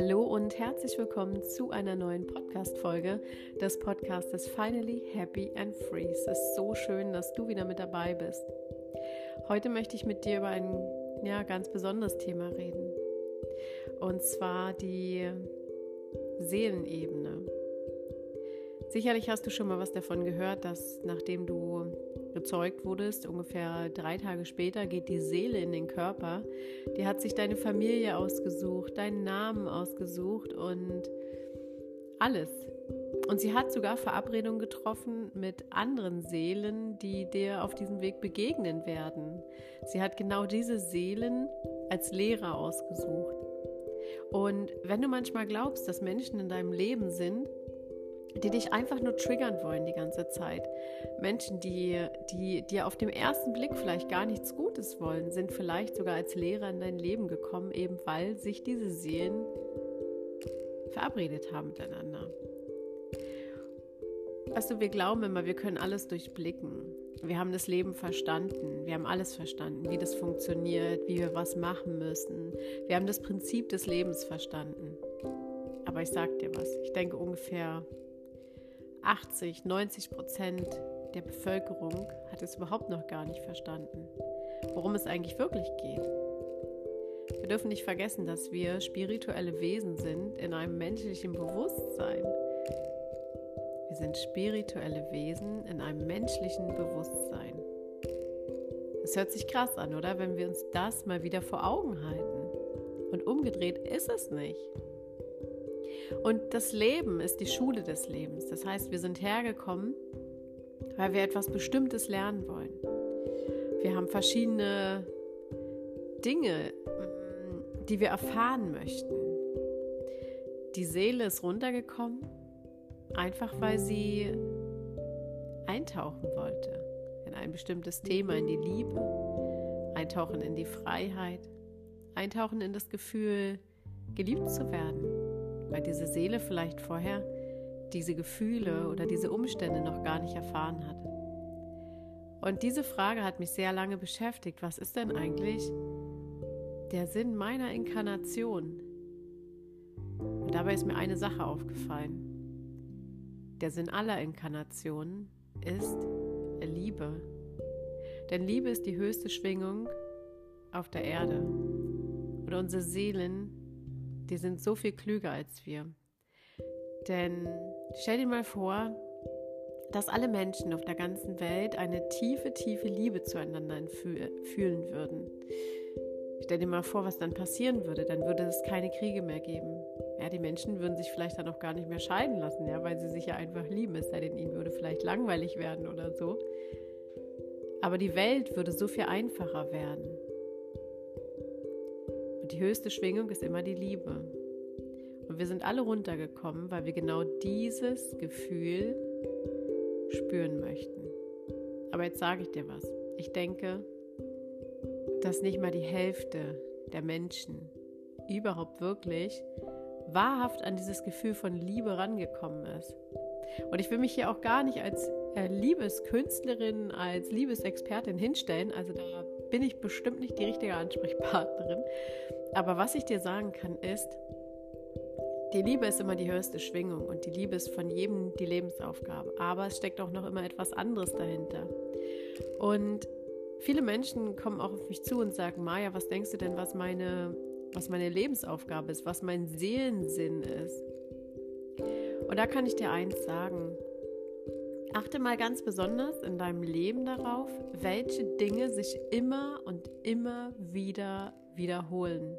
Hallo und herzlich willkommen zu einer neuen Podcast-Folge des Podcastes Finally Happy and Free. Es ist so schön, dass du wieder mit dabei bist. Heute möchte ich mit dir über ein ja, ganz besonderes Thema reden. Und zwar die Seelenebene. Sicherlich hast du schon mal was davon gehört, dass nachdem du gezeugt wurdest, ungefähr drei Tage später geht die Seele in den Körper. Die hat sich deine Familie ausgesucht, deinen Namen ausgesucht und alles. Und sie hat sogar Verabredungen getroffen mit anderen Seelen, die dir auf diesem Weg begegnen werden. Sie hat genau diese Seelen als Lehrer ausgesucht. Und wenn du manchmal glaubst, dass Menschen in deinem Leben sind, die dich einfach nur triggern wollen die ganze Zeit. Menschen, die, die dir auf dem ersten Blick vielleicht gar nichts Gutes wollen, sind vielleicht sogar als Lehrer in dein Leben gekommen, eben weil sich diese Seelen verabredet haben miteinander. Weißt du, wir glauben immer, wir können alles durchblicken. Wir haben das Leben verstanden. Wir haben alles verstanden, wie das funktioniert, wie wir was machen müssen. Wir haben das Prinzip des Lebens verstanden. Aber ich sag dir was, ich denke ungefähr 80, 90 Prozent der Bevölkerung hat es überhaupt noch gar nicht verstanden, worum es eigentlich wirklich geht. Wir dürfen nicht vergessen, dass wir spirituelle Wesen sind in einem menschlichen Bewusstsein. Wir sind spirituelle Wesen in einem menschlichen Bewusstsein. Es hört sich krass an, oder? Wenn wir uns das mal wieder vor Augen halten. Und umgedreht ist es nicht. Und das Leben ist die Schule des Lebens. Das heißt, wir sind hergekommen, weil wir etwas Bestimmtes lernen wollen. Wir haben verschiedene Dinge, mm, die wir erfahren möchten. Die Seele ist runtergekommen, einfach weil sie eintauchen wollte in ein bestimmtes Thema, in die Liebe, eintauchen in die Freiheit, eintauchen in das Gefühl, geliebt zu werden weil diese Seele vielleicht vorher diese Gefühle oder diese Umstände noch gar nicht erfahren hat. Und diese Frage hat mich sehr lange beschäftigt. Was ist denn eigentlich der Sinn meiner Inkarnation? Und dabei ist mir eine Sache aufgefallen. Der Sinn aller Inkarnationen ist Liebe. Denn Liebe ist die höchste Schwingung auf der Erde. Und unsere Seelen die sind so viel klüger als wir. Denn stell dir mal vor, dass alle Menschen auf der ganzen Welt eine tiefe, tiefe Liebe zueinander fühlen würden. Stell dir mal vor, was dann passieren würde. Dann würde es keine Kriege mehr geben. Ja, die Menschen würden sich vielleicht dann auch gar nicht mehr scheiden lassen, ja, weil sie sich ja einfach lieben. Es sei denn, ihnen würde vielleicht langweilig werden oder so. Aber die Welt würde so viel einfacher werden. Und die höchste Schwingung ist immer die Liebe. Und wir sind alle runtergekommen, weil wir genau dieses Gefühl spüren möchten. Aber jetzt sage ich dir was. Ich denke, dass nicht mal die Hälfte der Menschen überhaupt wirklich wahrhaft an dieses Gefühl von Liebe rangekommen ist. Und ich will mich hier auch gar nicht als äh, Liebeskünstlerin, als Liebesexpertin hinstellen. Also da bin ich bestimmt nicht die richtige Ansprechpartnerin. Aber was ich dir sagen kann, ist, die Liebe ist immer die höchste Schwingung und die Liebe ist von jedem die Lebensaufgabe. Aber es steckt auch noch immer etwas anderes dahinter. Und viele Menschen kommen auch auf mich zu und sagen, Maja, was denkst du denn, was meine, was meine Lebensaufgabe ist, was mein Seelensinn ist? Und da kann ich dir eins sagen. Achte mal ganz besonders in deinem Leben darauf, welche Dinge sich immer und immer wieder wiederholen.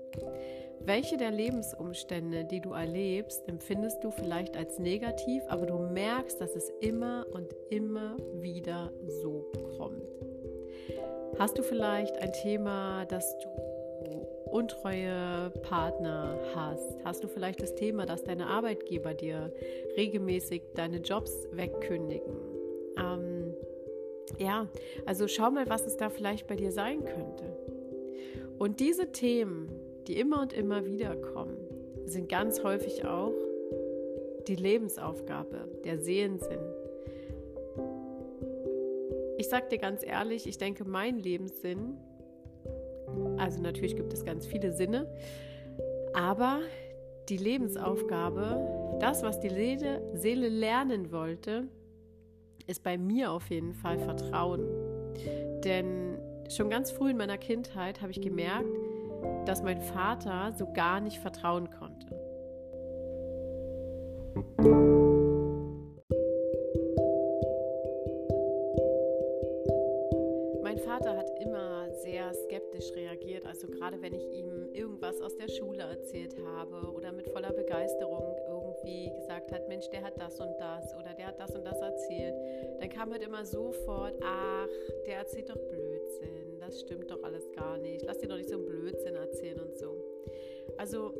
Welche der Lebensumstände, die du erlebst, empfindest du vielleicht als negativ, aber du merkst, dass es immer und immer wieder so kommt? Hast du vielleicht ein Thema, dass du untreue Partner hast? Hast du vielleicht das Thema, dass deine Arbeitgeber dir regelmäßig deine Jobs wegkündigen? Ähm, ja, also schau mal, was es da vielleicht bei dir sein könnte. Und diese Themen, die immer und immer wieder kommen, sind ganz häufig auch die Lebensaufgabe, der Seelensinn. Ich sag dir ganz ehrlich, ich denke, mein Lebenssinn, also natürlich gibt es ganz viele Sinne, aber die Lebensaufgabe, das, was die Seele, Seele lernen wollte, ist bei mir auf jeden Fall Vertrauen. Denn schon ganz früh in meiner Kindheit habe ich gemerkt, dass mein Vater so gar nicht vertrauen konnte. Mein Vater hat immer sehr skeptisch reagiert, also gerade wenn ich ihm irgendwas aus der Schule erzählt habe oder mit voller Begeisterung irgendwie gesagt hat, Mensch, der hat das und das oder der hat das und das erzählt, dann kam halt immer sofort, ach, der erzählt doch Blödsinn, das stimmt doch alles gar nicht, lass dir doch nicht so einen Blödsinn erzählen und so. Also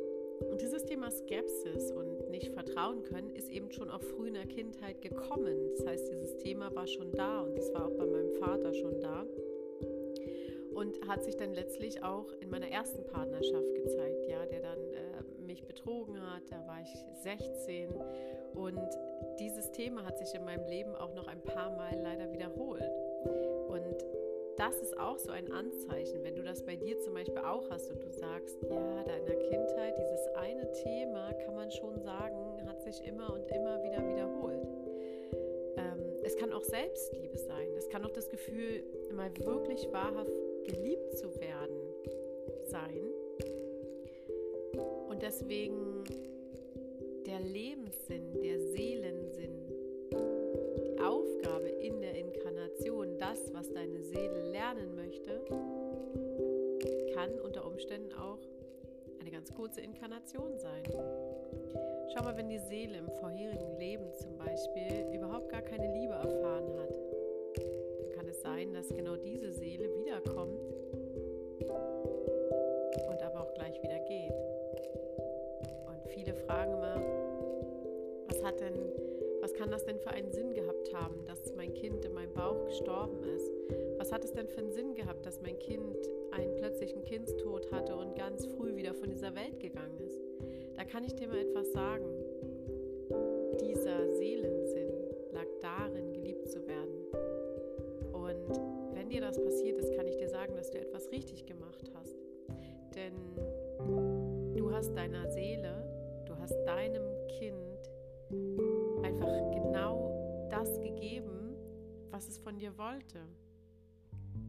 dieses Thema Skepsis und nicht vertrauen können ist eben schon auch früh in der Kindheit gekommen. Das heißt, dieses Thema war schon da und es war auch bei meinem Vater schon da und hat sich dann letztlich auch in meiner ersten Partnerschaft gezeigt, ja, der dann äh, mich betrogen hat. Da war ich 16 und dieses Thema hat sich in meinem Leben auch noch ein paar Mal leider wiederholt. Und das ist auch so ein Anzeichen, wenn du das bei dir zum Beispiel auch hast und du sagst, ja, da in der Kindheit, dieses eine Thema, kann man schon sagen, hat sich immer und immer wieder wiederholt. Ähm, es kann auch Selbstliebe sein. Es kann auch das Gefühl, mal wirklich wahrhaft geliebt zu werden sein. Und deswegen der Lebenssinn, der Seelensinn, das, was deine Seele lernen möchte, kann unter Umständen auch eine ganz kurze Inkarnation sein. Schau mal, wenn die Seele im vorherigen Leben zum Beispiel überhaupt gar keine Liebe erfahren hat, dann kann es sein, dass genau diese Seele wiederkommt und aber auch gleich wieder geht. Und viele fragen immer, was hat denn, kann das denn für einen Sinn gehabt haben, dass mein Kind in meinem Bauch gestorben ist? Was hat es denn für einen Sinn gehabt, dass mein Kind einen plötzlichen Kindstod hatte und ganz früh wieder von dieser Welt gegangen ist? Da kann ich dir mal etwas sagen. Dieser Seelensinn lag darin, geliebt zu werden. Und wenn dir das passiert ist, kann ich dir sagen, dass du etwas richtig gemacht hast. Denn du hast deiner Seele, du hast deinem Kind einfach genau das gegeben, was es von dir wollte.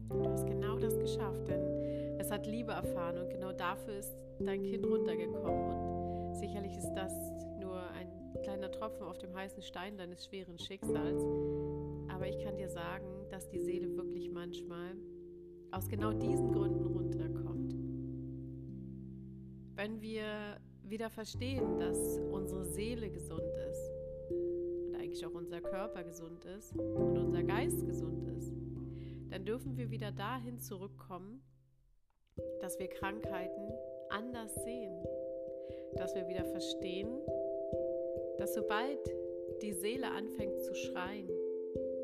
Du hast genau das geschafft, denn es hat Liebe erfahren und genau dafür ist dein Kind runtergekommen. Und sicherlich ist das nur ein kleiner Tropfen auf dem heißen Stein deines schweren Schicksals. Aber ich kann dir sagen, dass die Seele wirklich manchmal aus genau diesen Gründen runterkommt. Wenn wir wieder verstehen, dass unsere Seele gesund ist eigentlich auch unser Körper gesund ist und unser Geist gesund ist, dann dürfen wir wieder dahin zurückkommen, dass wir Krankheiten anders sehen, dass wir wieder verstehen, dass sobald die Seele anfängt zu schreien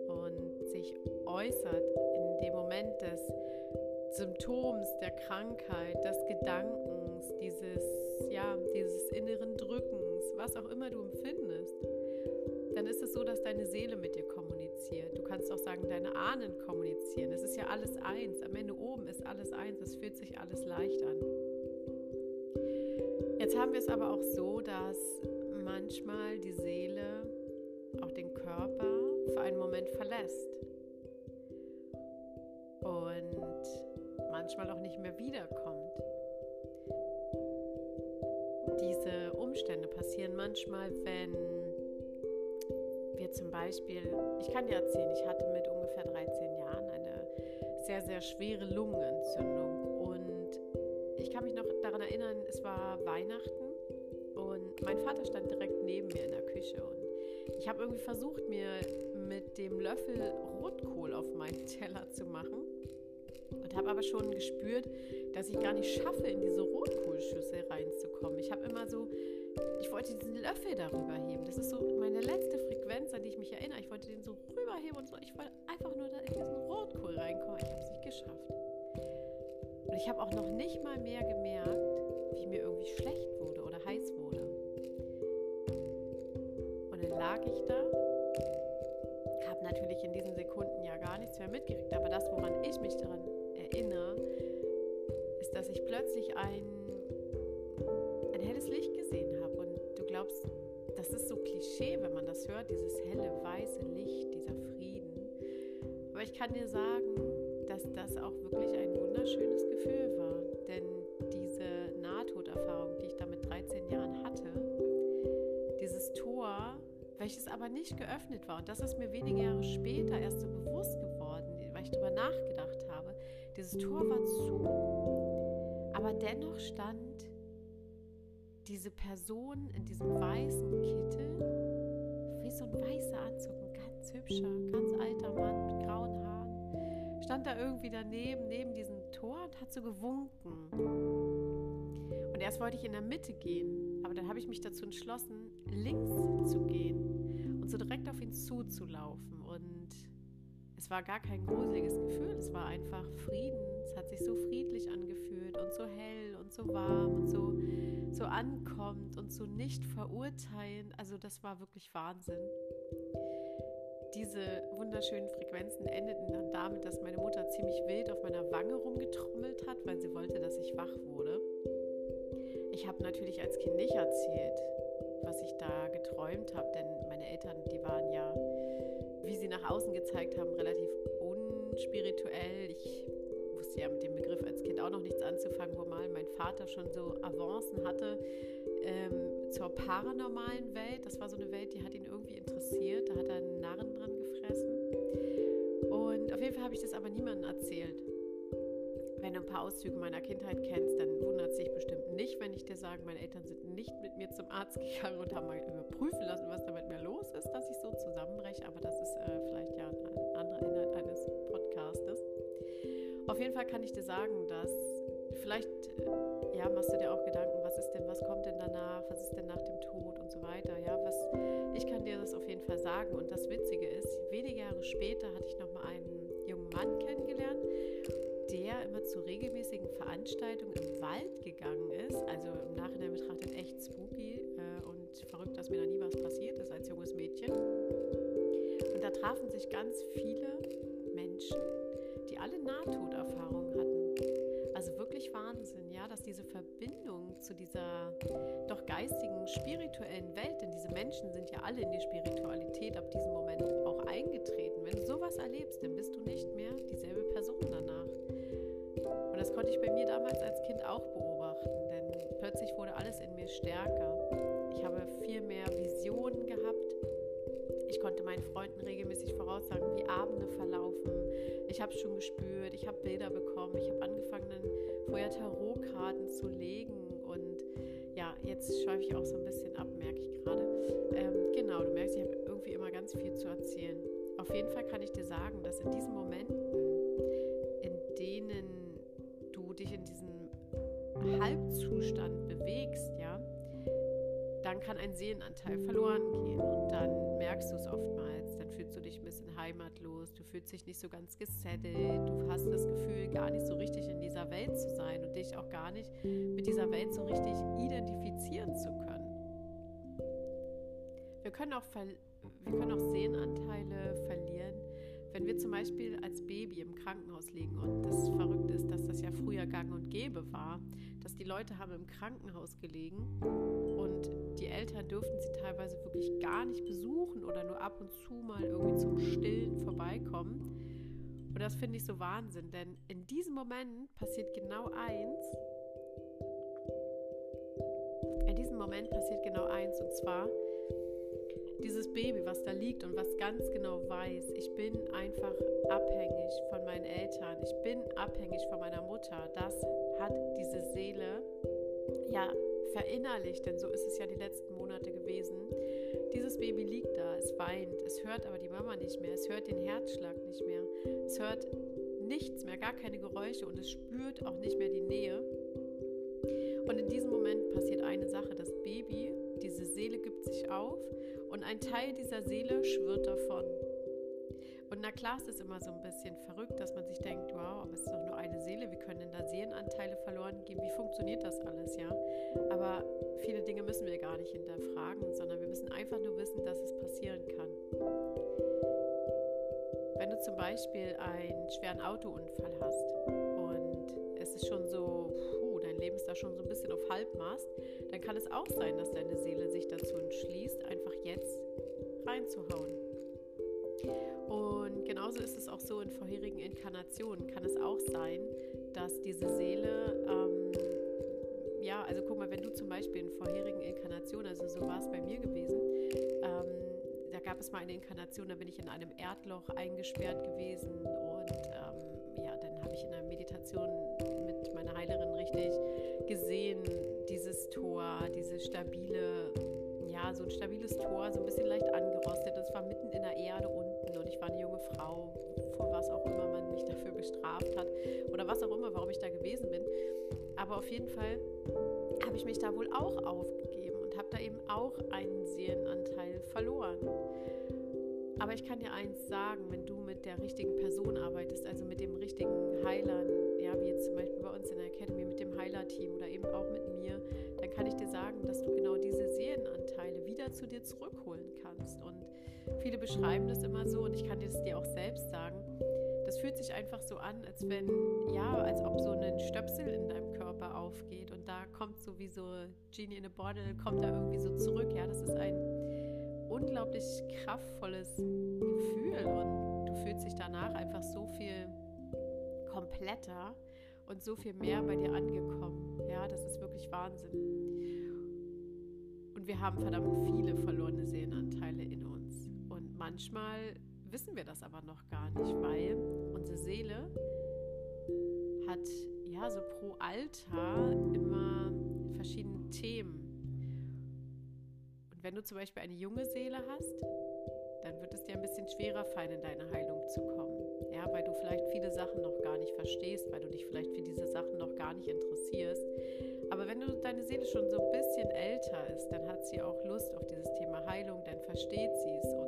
und sich äußert in dem Moment des Symptoms der Krankheit, des Gedankens, dieses, ja, dieses inneren Drückens, was auch immer du empfindest, dann ist es so, dass deine Seele mit dir kommuniziert. Du kannst auch sagen, deine Ahnen kommunizieren. Es ist ja alles eins. Am Ende oben ist alles eins. Es fühlt sich alles leicht an. Jetzt haben wir es aber auch so, dass manchmal die Seele auch den Körper für einen Moment verlässt und manchmal auch nicht mehr wiederkommt. Diese Umstände passieren manchmal, wenn wir zum Beispiel, ich kann dir erzählen, ich hatte mit ungefähr 13 Jahren eine sehr, sehr schwere Lungenentzündung und ich kann mich noch daran erinnern, es war Weihnachten und mein Vater stand direkt neben mir in der Küche und ich habe irgendwie versucht, mir mit dem Löffel Rotkohl auf meinen Teller zu machen und habe aber schon gespürt, dass ich gar nicht schaffe, in diese Rotkohlschüssel reinzukommen. Ich habe immer so, ich wollte diesen Löffel darüber heben. Das ist so meine letzte Frequenz, an die ich mich erinnere. Ich wollte den so rüberheben und so. Ich wollte einfach nur da in diesen Rotkohl reinkommen. Ich habe es nicht geschafft. Und ich habe auch noch nicht mal mehr gemerkt, wie mir irgendwie schlecht wurde oder heiß wurde. Und dann lag ich da, habe natürlich in diesen Sekunden ja gar nichts mehr mitgekriegt. Aber das, woran ich mich daran erinnere, ist, dass ich plötzlich ein, ein helles Licht gesehen habe. ob es, das ist so Klischee, wenn man das hört, dieses helle, weiße Licht, dieser Frieden. Aber ich kann dir sagen, dass das auch wirklich ein wunderschönes Gefühl war. Denn diese Nahtoderfahrung, die ich da mit 13 Jahren hatte, dieses Tor, welches aber nicht geöffnet war, und das ist mir wenige Jahre später erst so bewusst geworden, weil ich darüber nachgedacht habe, dieses Tor war zu, aber dennoch stand diese Person in diesem weißen Kittel, wie so ein weißer Anzug, ein ganz hübscher, ganz alter Mann mit grauen Haaren, stand da irgendwie daneben, neben diesem Tor und hat so gewunken. Und erst wollte ich in der Mitte gehen, aber dann habe ich mich dazu entschlossen, links zu gehen und so direkt auf ihn zuzulaufen. Und es war gar kein gruseliges Gefühl, es war einfach Frieden. Es hat sich so friedlich angefühlt und so hell und so warm und so so ankommt und so nicht verurteilen. Also das war wirklich Wahnsinn. Diese wunderschönen Frequenzen endeten dann damit, dass meine Mutter ziemlich wild auf meiner Wange rumgetrommelt hat, weil sie wollte, dass ich wach wurde. Ich habe natürlich als Kind nicht erzählt, was ich da geträumt habe, denn meine Eltern, die waren ja, wie sie nach außen gezeigt haben, relativ unspirituell. Ich wusste ja mit dem Begriff als Kind auch noch nichts anzufangen, wo mal mein Vater schon so Avancen hatte ähm, zur paranormalen Welt. Das war so eine Welt, die hat ihn irgendwie interessiert. Da hat er einen Narren dran gefressen. Und auf jeden Fall habe ich das aber niemandem erzählt. Wenn du ein paar Auszüge meiner Kindheit kennst, dann wundert es sich bestimmt nicht, wenn ich dir sage, meine Eltern sind nicht mit mir zum Arzt gegangen und haben mal überprüfen lassen, was da mit mir los ist, dass ich so zusammenbreche. Aber das ist äh, vielleicht ja ein anderer Inhalt eines Podcastes. Auf jeden Fall kann ich dir sagen, dass vielleicht ja, machst du dir auch Gedanken, was ist denn, was kommt denn danach, was ist denn nach dem Tod und so weiter. Ja, was, ich kann dir das auf jeden Fall sagen. Und das Witzige ist, wenige Jahre später hatte ich nochmal einen jungen Mann kennengelernt, der immer zu regelmäßigen Veranstaltungen im Wald gegangen ist. Also im Nachhinein betrachtet echt spooky äh, und verrückt, dass mir da nie was passiert ist als junges Mädchen. Und da trafen sich ganz viele Menschen, die alle Nahtoderfahrungen hatten. Also wirklich Wahnsinn, ja, dass diese Verbindung zu dieser doch geistigen, spirituellen Welt, denn diese Menschen sind ja alle in die Spiritualität ab diesem Moment auch eingetreten. Wenn du sowas erlebst, dann bist du nicht mehr dieselbe Person danach. Und das konnte ich bei mir damals als Kind auch beobachten, denn plötzlich wurde alles in mir stärker. Ich habe viel mehr Visionen gehabt. Ich konnte meinen Freunden regelmäßig voraussagen, wie Abende verlaufen. Ich habe es schon gespürt, ich habe Bilder bekommen, ich habe angefangen, dann vorher Tarotkarten zu legen und ja, jetzt schweife ich auch so ein bisschen ab, merke ich gerade. Ähm, genau, du merkst, ich habe irgendwie immer ganz viel zu erzählen. Auf jeden Fall kann ich dir sagen, dass in diesen Momenten, in denen du dich in diesem Halbzustand bewegst, ja, dann kann ein Seelenanteil verloren gehen und dann merkst du es oftmals. Heimatlos, du fühlst dich nicht so ganz gesettelt, du hast das Gefühl, gar nicht so richtig in dieser Welt zu sein und dich auch gar nicht mit dieser Welt so richtig identifizieren zu können. Wir können auch, wir können auch Sehnenanteile verlieren, wenn wir zum Beispiel als Baby im Krankenhaus liegen. Und das Verrückte ist, dass das ja früher gang und gäbe war, dass die Leute haben im Krankenhaus gelegen und die Eltern durften sie teilweise wirklich gar nicht besuchen oder nur ab und zu mal irgendwie zum Stillen vorbeikommen. Und das finde ich so Wahnsinn, denn in diesem Moment passiert genau eins. In diesem Moment passiert genau eins und zwar, dieses Baby, was da liegt und was ganz genau weiß, ich bin einfach abhängig von meinen Eltern, ich bin abhängig von meiner Mutter, das hat diese Seele ja verinnerlicht, denn so ist es ja die letzten Monate gewesen. Dieses Baby liegt da, es weint, es hört aber die Mama nicht mehr, es hört den Herzschlag nicht mehr, es hört nichts mehr, gar keine Geräusche und es spürt auch nicht mehr die Nähe. Und in diesem Moment passiert eine Sache, das Baby, diese Seele gibt sich auf und ein Teil dieser Seele schwirrt davon. Und na klar, es ist immer so ein bisschen verrückt, dass man sich denkt, wow, aber es ist doch Verloren gehen? Wie funktioniert das alles, ja? Aber viele Dinge müssen wir gar nicht hinterfragen, sondern wir müssen einfach nur wissen, dass es passieren kann. Wenn du zum Beispiel einen schweren Autounfall hast und es ist schon so, puh, dein Leben ist da schon so ein bisschen auf Halbmast, dann kann es auch sein, dass deine Seele sich dazu entschließt, einfach jetzt reinzuhauen. Und genauso ist es auch so in vorherigen Inkarnationen. Kann es auch sein, dass diese Seele, ähm, ja, also guck mal, wenn du zum Beispiel in vorherigen Inkarnationen, also so war es bei mir gewesen, ähm, da gab es mal eine Inkarnation, da bin ich in einem Erdloch eingesperrt gewesen und ähm, ja, dann habe ich in einer Meditation mit meiner Heilerin richtig gesehen, dieses Tor, diese stabile, ja, so ein stabiles Tor, so ein bisschen leicht angerostet. Das war mitten in der Erde unten und ich war eine junge Frau, vor was auch immer man mich dafür bestraft hat was auch immer, warum ich da gewesen bin. Aber auf jeden Fall habe ich mich da wohl auch aufgegeben und habe da eben auch einen Seelenanteil verloren. Aber ich kann dir eins sagen, wenn du mit der richtigen Person arbeitest, also mit dem richtigen Heilern, ja, wie jetzt zum Beispiel bei uns in der Academy mit dem Heiler-Team oder eben auch mit mir, dann kann ich dir sagen, dass du genau diese Seelenanteile wieder zu dir zurückholen kannst. Und viele beschreiben das immer so und ich kann dir das dir auch selbst sagen. Fühlt sich einfach so an, als wenn, ja, als ob so ein Stöpsel in deinem Körper aufgeht und da kommt so wie so Genie in a Bottle, kommt da irgendwie so zurück. Ja, das ist ein unglaublich kraftvolles Gefühl und du fühlst dich danach einfach so viel kompletter und so viel mehr bei dir angekommen. Ja, das ist wirklich Wahnsinn. Und wir haben verdammt viele verlorene Seelenanteile in uns. Und manchmal wissen wir das aber noch gar nicht, weil unsere Seele hat ja so pro Alter immer verschiedene Themen und wenn du zum Beispiel eine junge Seele hast, dann wird es dir ein bisschen schwerer fallen, in deine Heilung zu kommen. Ja, weil du vielleicht viele Sachen noch gar nicht verstehst, weil du dich vielleicht für diese Sachen noch gar nicht interessierst. Aber wenn du deine Seele schon so ein bisschen älter ist, dann hat sie auch Lust auf dieses Thema Heilung, dann versteht sie es und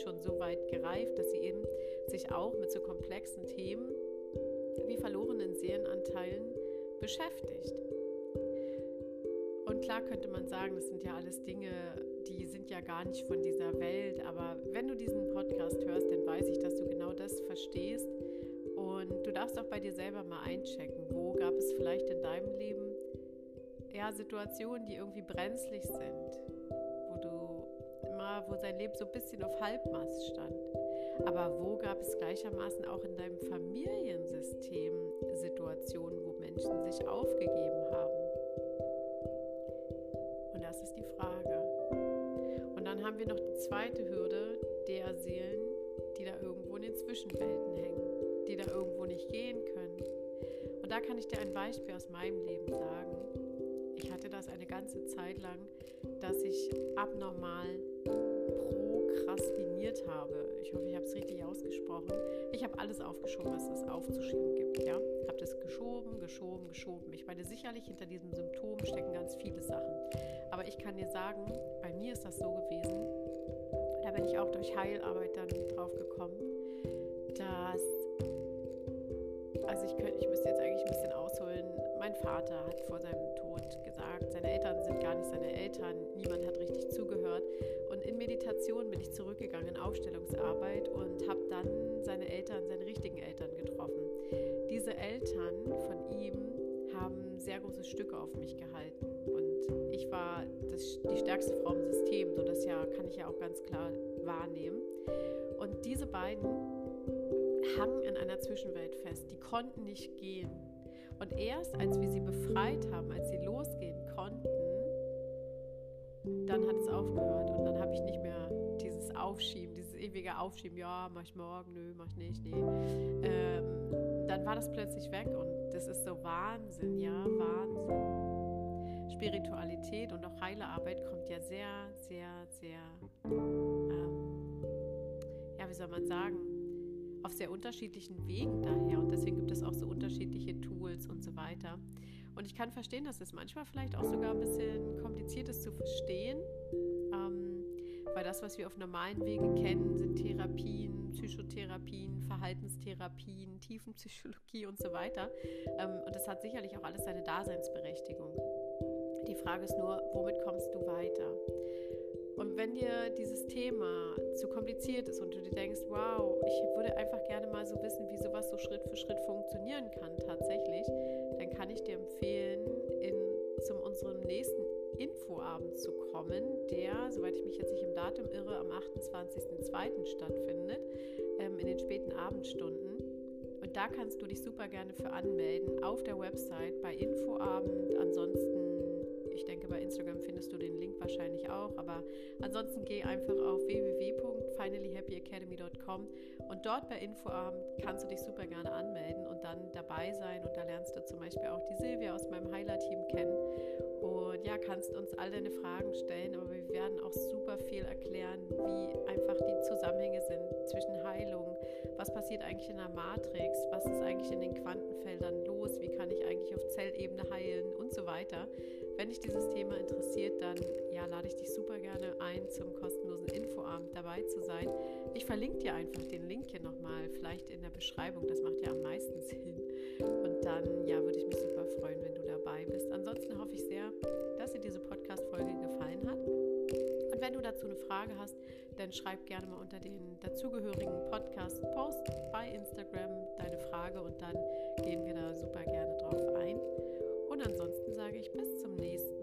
schon so weit gereift, dass sie eben sich auch mit so komplexen Themen wie verlorenen Seelenanteilen beschäftigt. Und klar könnte man sagen, das sind ja alles Dinge, die sind ja gar nicht von dieser Welt. Aber wenn du diesen Podcast hörst, dann weiß ich, dass du genau das verstehst. Und du darfst auch bei dir selber mal einchecken, wo gab es vielleicht in deinem Leben ja, Situationen, die irgendwie brenzlig sind, wo du immer, wo sein Leben so ein bisschen auf Halbmast stand. Aber wo gab es gleichermaßen auch in deinem Familiensystem Situationen, wo Menschen sich aufgegeben haben? Das ist die Frage. Und dann haben wir noch die zweite Hürde der Seelen, die da irgendwo in den Zwischenwelten hängen, die da irgendwo nicht gehen können. Und da kann ich dir ein Beispiel aus meinem Leben sagen. Ich hatte das eine ganze Zeit lang, dass ich abnormal prokrastiniert habe. Ich hoffe, ich habe es richtig ausgesprochen. Ich habe alles aufgeschoben, was es aufzuschieben gibt. Ja? Habe das geschoben, geschoben, geschoben. Ich meine, sicherlich hinter diesem Symptom stecken ganz viele Sachen. Aber ich kann dir sagen, bei mir ist das so gewesen, da bin ich auch durch Heilarbeit dann drauf gekommen, dass, also ich könnte, ich müsste jetzt eigentlich ein bisschen ausholen, mein Vater hat vor seinem Tod gesagt, seine Eltern sind gar nicht seine Eltern, niemand hat richtig zugehört. Und in Meditation bin ich zurückgegangen in Aufstellungsarbeit und habe dann seine Eltern, seine richtigen Eltern getroffen. Diese Eltern von ihm haben sehr große Stücke auf mich gehalten ich war das, die stärkste Frau im System, so das ja kann ich ja auch ganz klar wahrnehmen. Und diese beiden hangen in einer Zwischenwelt fest, die konnten nicht gehen. Und erst als wir sie befreit haben, als sie losgehen konnten, dann hat es aufgehört und dann habe ich nicht mehr dieses Aufschieben, dieses ewige Aufschieben, ja, mach ich morgen, nö, mach ich nicht, nee. Ähm, dann war das plötzlich weg und das ist so Wahnsinn, ja, Wahnsinn. Spiritualität und auch heile Arbeit kommt ja sehr, sehr, sehr, ähm, ja, wie soll man sagen, auf sehr unterschiedlichen Wegen daher. Und deswegen gibt es auch so unterschiedliche Tools und so weiter. Und ich kann verstehen, dass es manchmal vielleicht auch sogar ein bisschen kompliziert ist zu verstehen. Ähm, weil das, was wir auf normalen Wegen kennen, sind Therapien, Psychotherapien, Verhaltenstherapien, Tiefenpsychologie und so weiter. Ähm, und das hat sicherlich auch alles seine Daseinsberechtigung. Die Frage ist nur, womit kommst du weiter? Wenn dir dieses Thema zu kompliziert ist und du dir denkst, wow, ich würde einfach gerne mal so wissen, wie sowas so Schritt für Schritt funktionieren kann tatsächlich, dann kann ich dir empfehlen, Infoabend zu kommen, der, soweit ich mich jetzt nicht im Datum irre, am 28.02. stattfindet, ähm, in den späten Abendstunden. Und da kannst du dich super gerne für anmelden auf der Website bei Infoabend. Ansonsten ich denke, bei Instagram findest du den Link wahrscheinlich auch. Aber ansonsten geh einfach auf www.finallyhappyacademy.com und dort bei Infoabend kannst du dich super gerne anmelden und dann dabei sein. Und da lernst du zum Beispiel auch die Silvia aus meinem Heiler-Team kennen. Und ja, kannst uns all deine Fragen stellen, aber wir werden auch super viel erklären, wie einfach die Zusammenhänge sind zwischen Heilung, was passiert eigentlich in der Matrix, was ist eigentlich in den Quantenfeldern los, wie kann ich eigentlich auf Zellebene heilen und so weiter. Wenn dich dieses Thema interessiert, dann ja, lade ich dich super gerne ein, zum kostenlosen Infoabend dabei zu sein. Ich verlinke dir einfach den Link hier nochmal, vielleicht in der Beschreibung, das macht ja am meisten Sinn. Und dann ja, würde ich mich super freuen, wenn du dabei bist. Ansonsten hoffe ich sehr, dass dir diese Podcast-Folge gefallen hat. Und wenn du dazu eine Frage hast, dann schreib gerne mal unter den dazugehörigen Podcast-Post bei Instagram deine Frage und dann gehen wir da super gerne drauf ein. Und ansonsten sage ich bis zum nächsten.